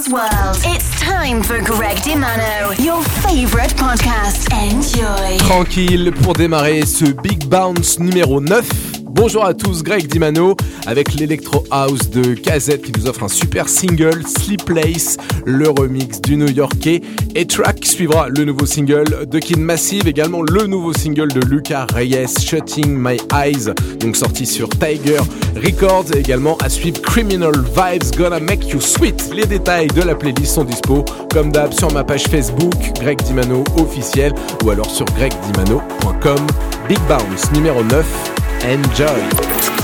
dance world. It's time for Greg DiMano, your favorite podcast. Enjoy. Tranquille pour démarrer ce Big Bounce numéro 9 Bonjour à tous, Greg Dimano avec l'Electro House de KZ qui nous offre un super single, Sleep Place, le remix du New-Yorkais. Et Track suivra le nouveau single de Kid Massive, également le nouveau single de Lucas Reyes, Shutting My Eyes, donc sorti sur Tiger Records. Et également à suivre Criminal Vibes Gonna Make You Sweet. Les détails de la playlist sont dispo, comme d'hab, sur ma page Facebook, Greg Dimano officiel, ou alors sur gregdimano.com. Big Bounce numéro 9. Enjoy!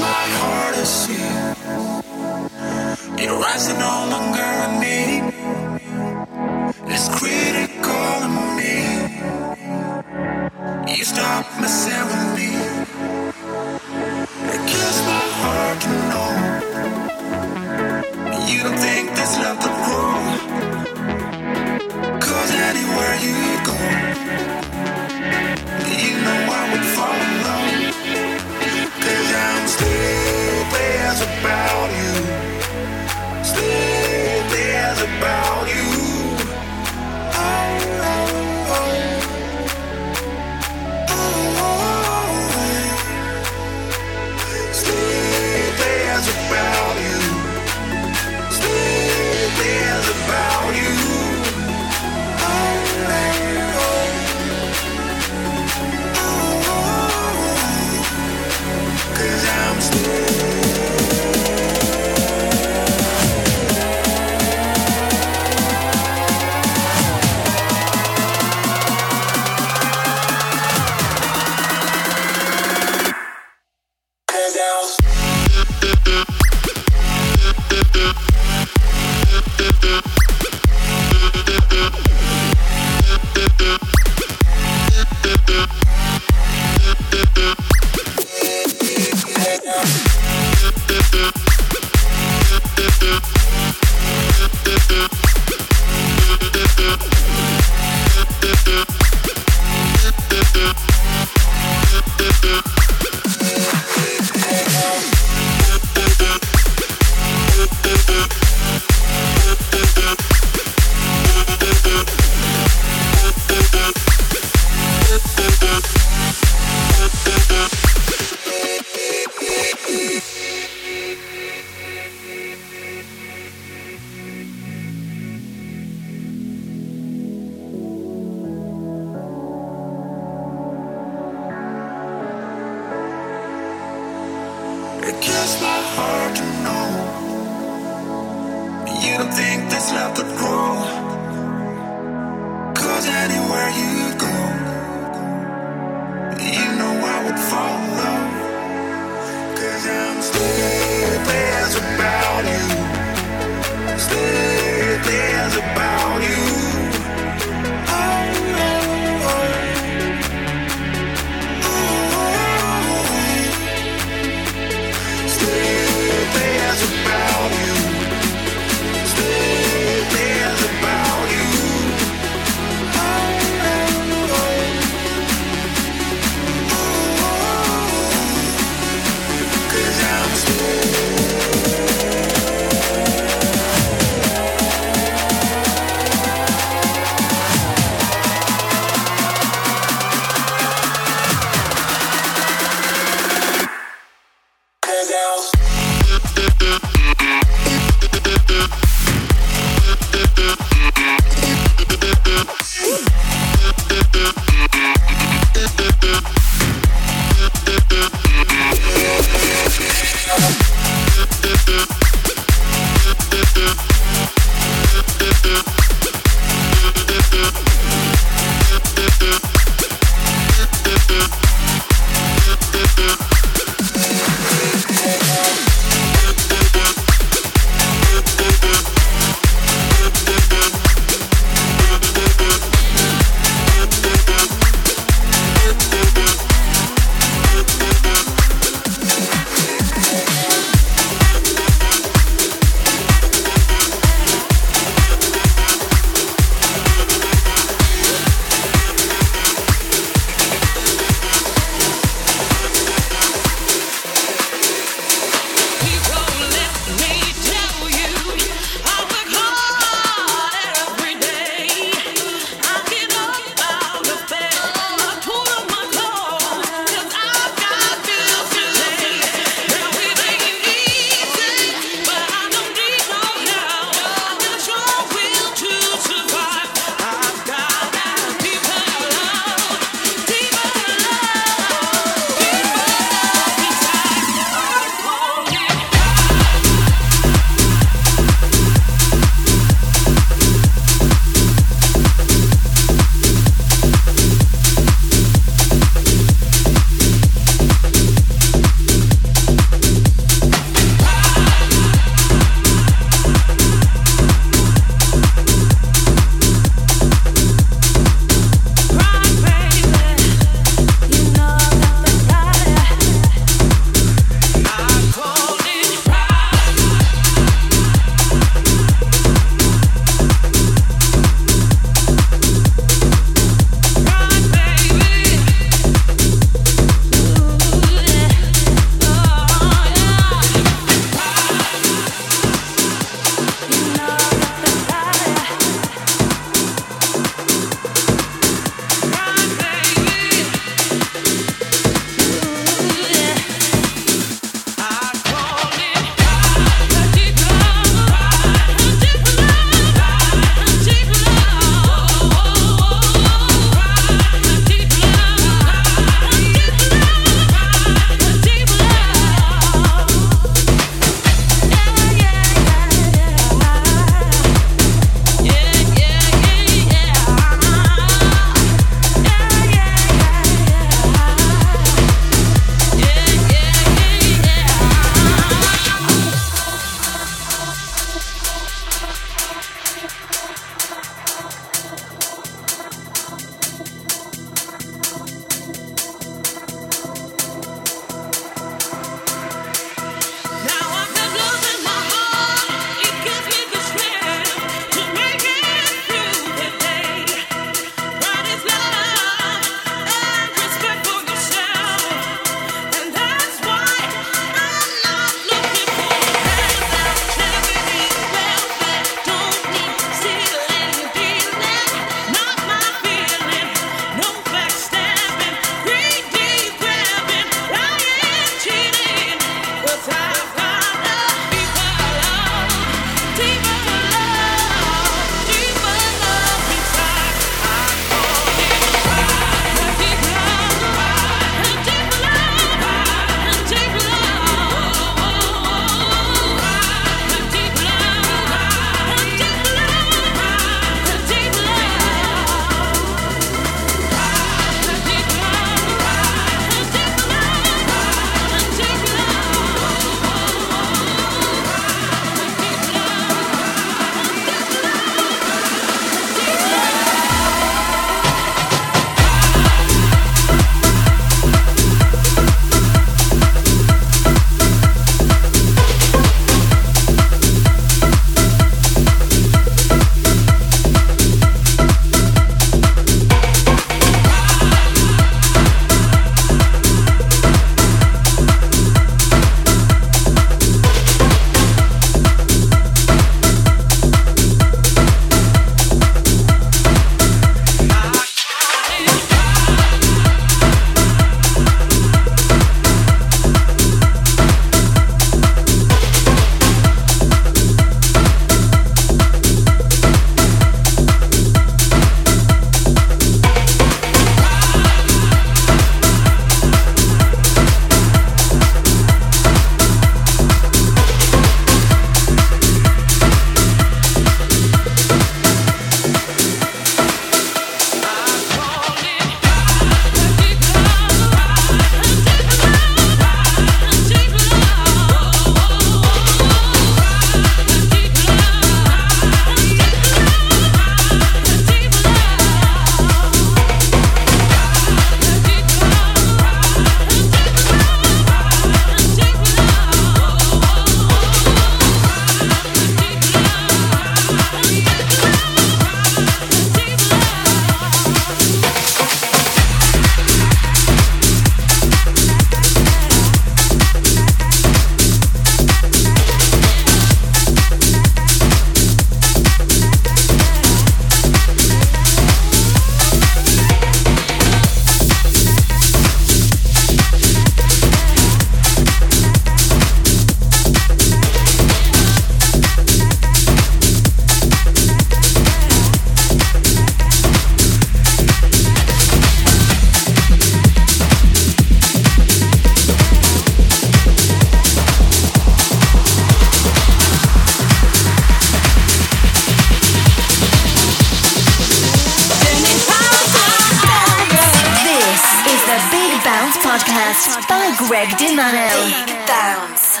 Greg DiMano. Big bounce.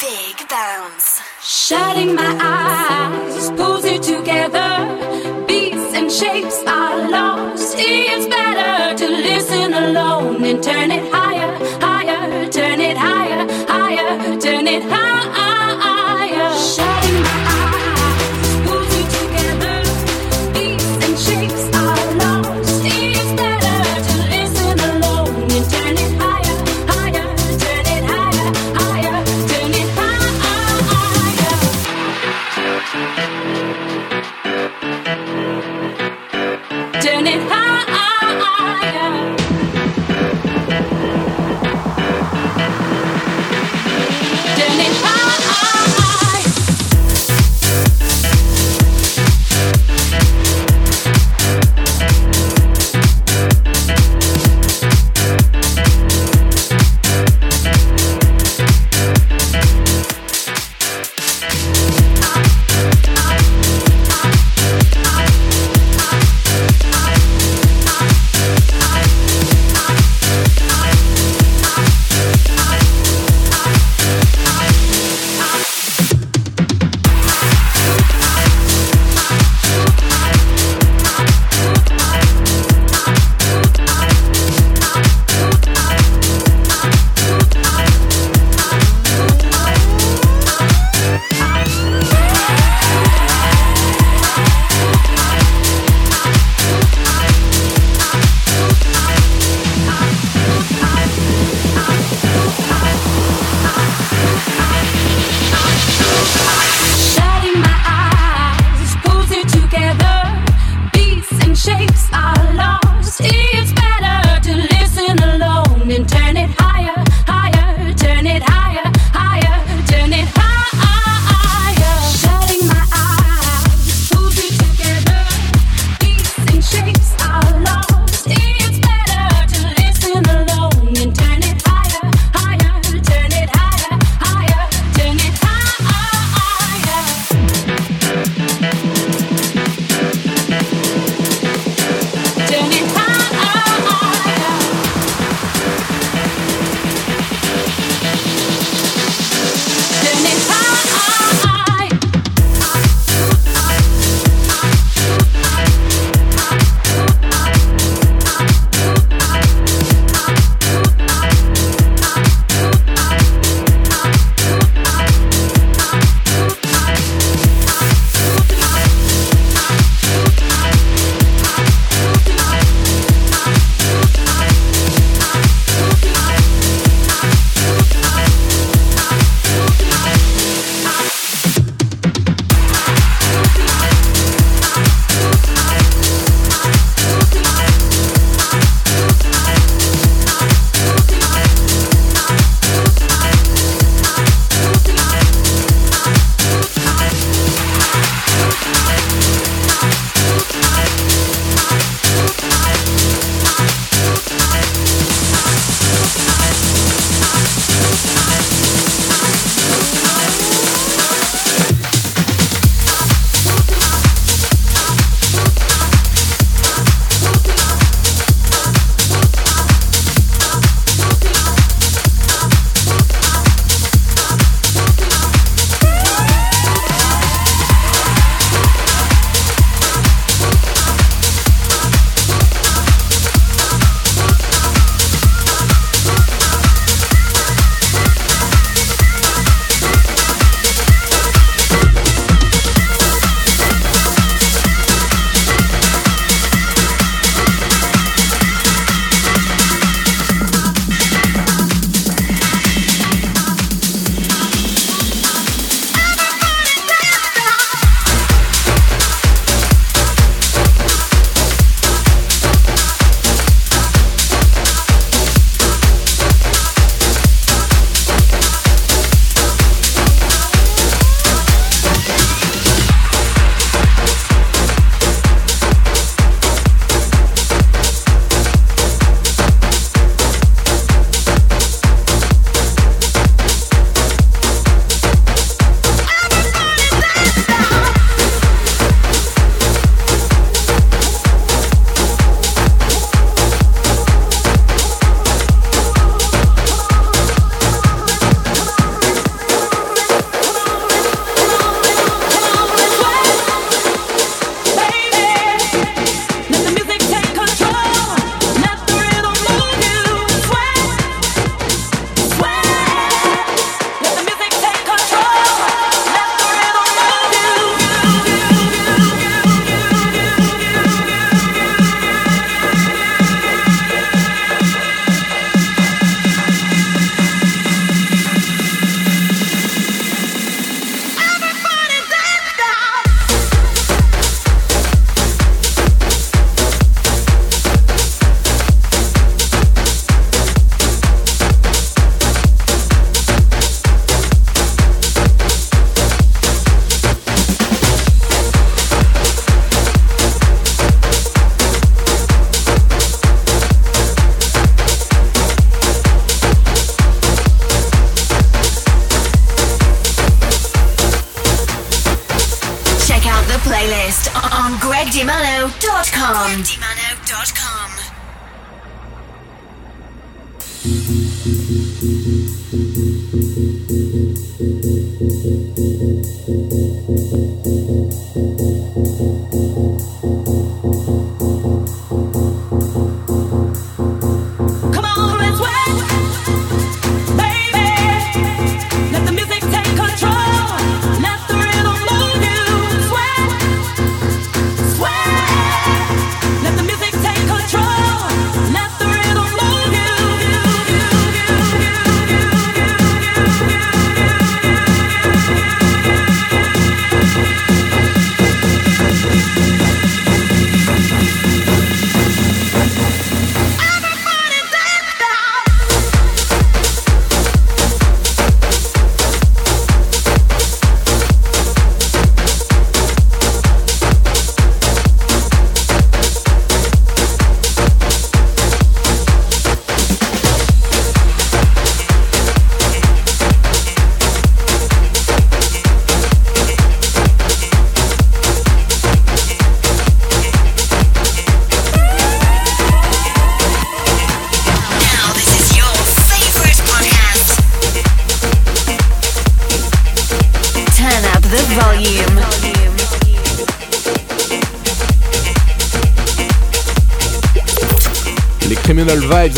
Big bounce. Shutting my eyes pulls you together. Beats and shapes are lost. It's better to listen alone and turn it higher,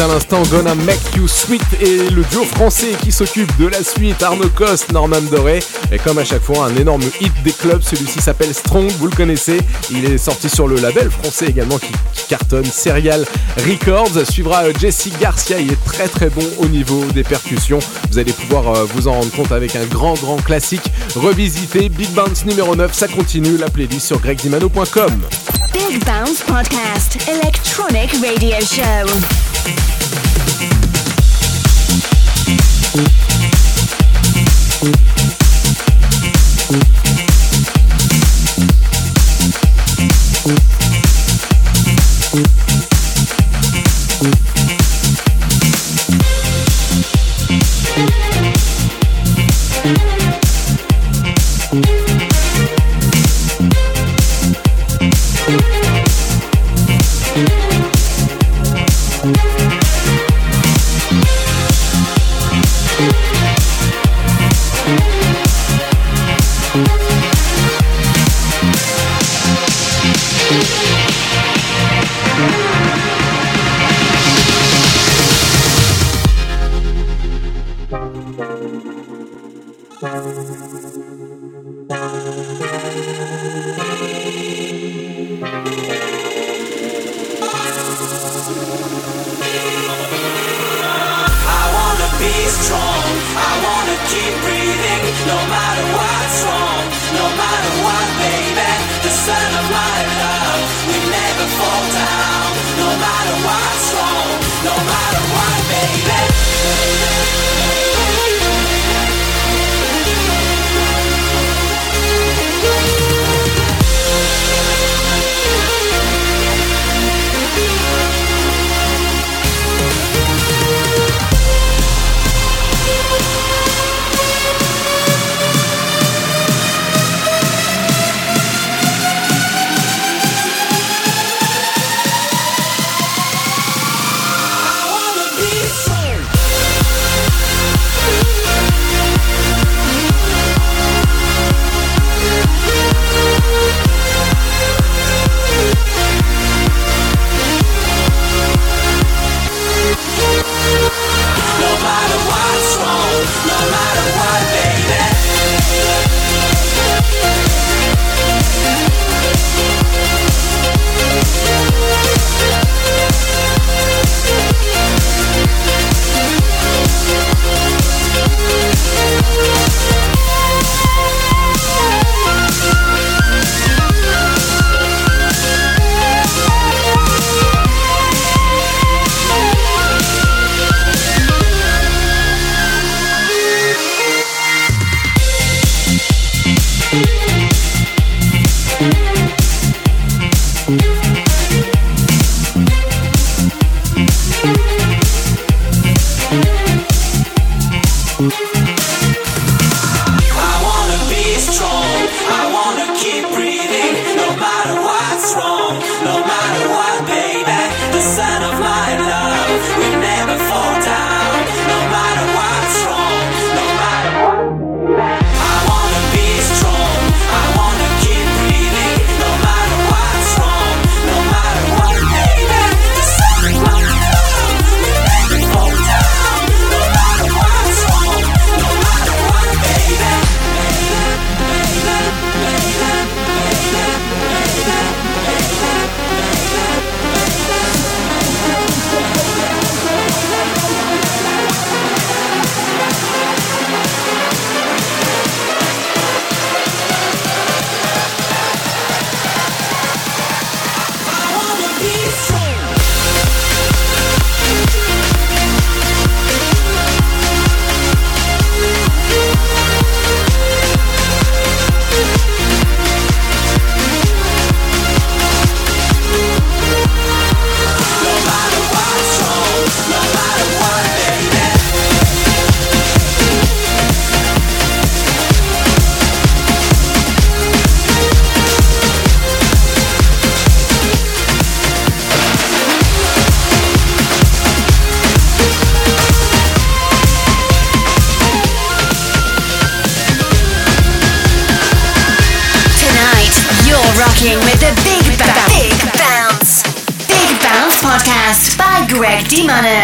à l'instant, Gonna Make You Sweet et le duo français qui s'occupe de la suite, Arnaud Coste, Norman Doré. Et comme à chaque fois, un énorme hit des clubs, celui-ci s'appelle Strong, vous le connaissez. Il est sorti sur le label français également qui, cartonne, Serial Records. Suivra euh, Jesse Garcia, il est très très bon au niveau des percussions. Vous allez pouvoir euh, vous en rendre compte avec un grand grand classique revisité. Big Bounce numéro 9, ça continue, la playlist sur gregdimano.com. Big Bounce Podcast, Electronic Radio Show. Thank you. ဒီမှာနဲ့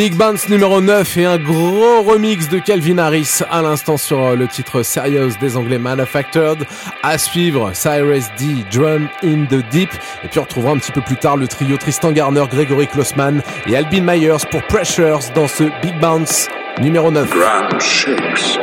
Big Bounce numéro 9 et un gros remix de Calvin Harris à l'instant sur euh, le titre Serious des Anglais Manufactured. À suivre Cyrus D, Drum in the Deep. Et puis on retrouvera un petit peu plus tard le trio Tristan Garner, Gregory Klossman et Albin Myers pour Pressures dans ce Big Bounce numéro 9. shakes.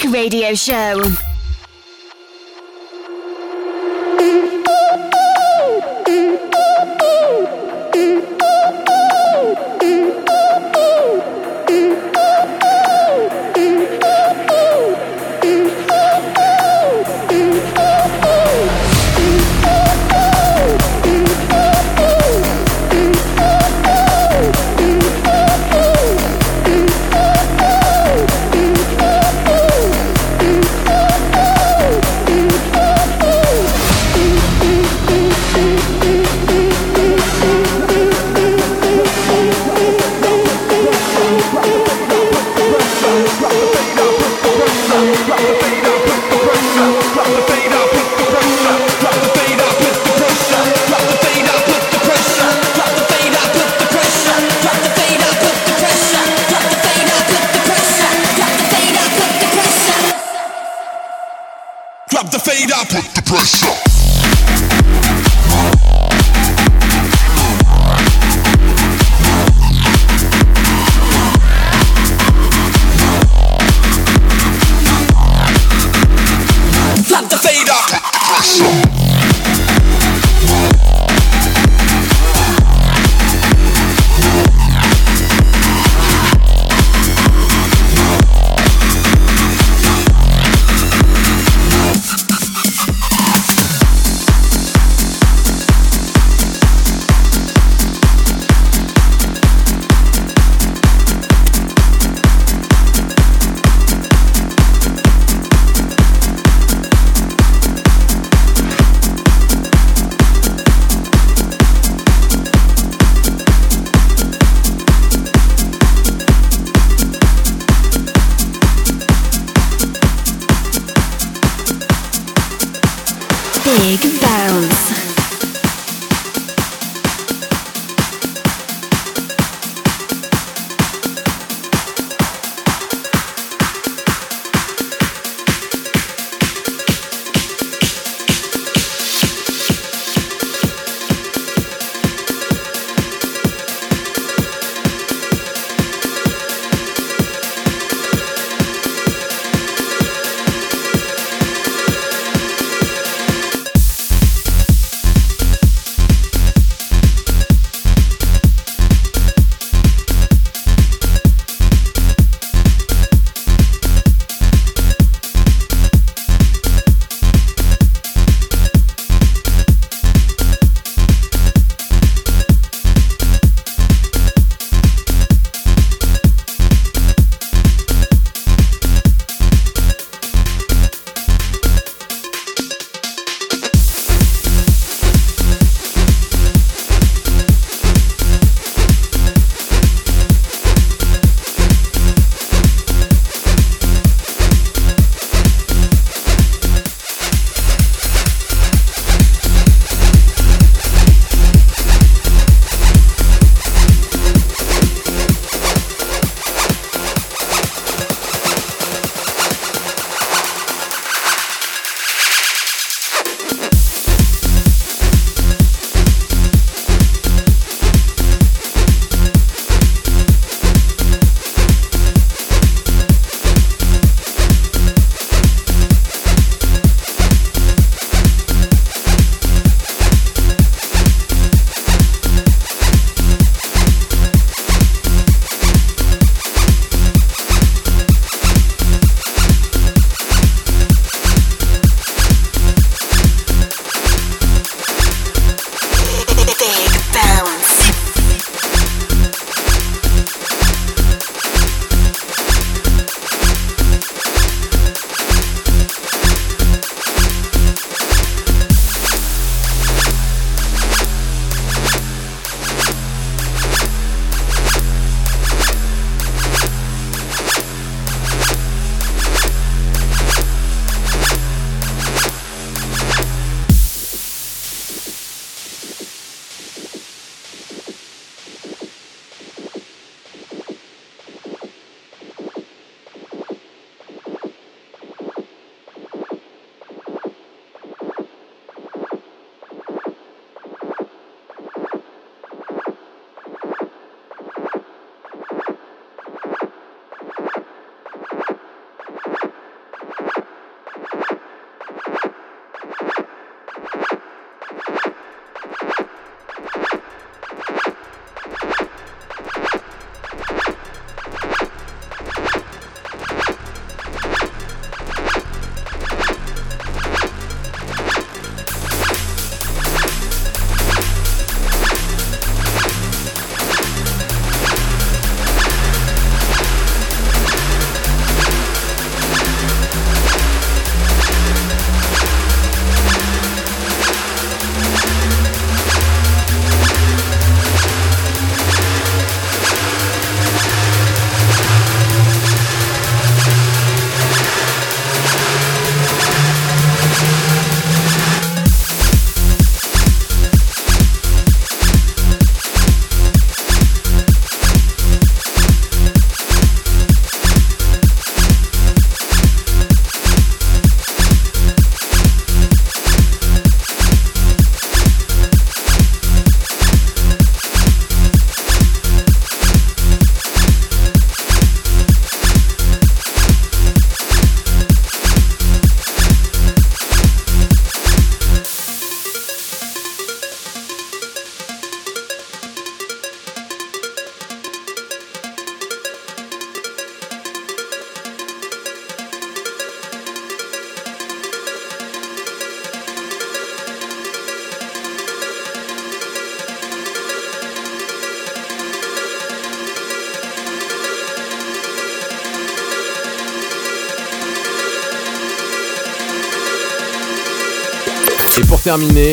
Radio Show.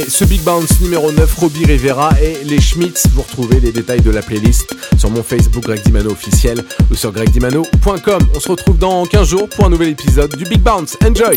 Ce Big Bounce numéro 9, Robbie Rivera et les Schmitz. Vous retrouvez les détails de la playlist sur mon Facebook Greg Dimano officiel ou sur gregdimano.com. On se retrouve dans 15 jours pour un nouvel épisode du Big Bounce. Enjoy!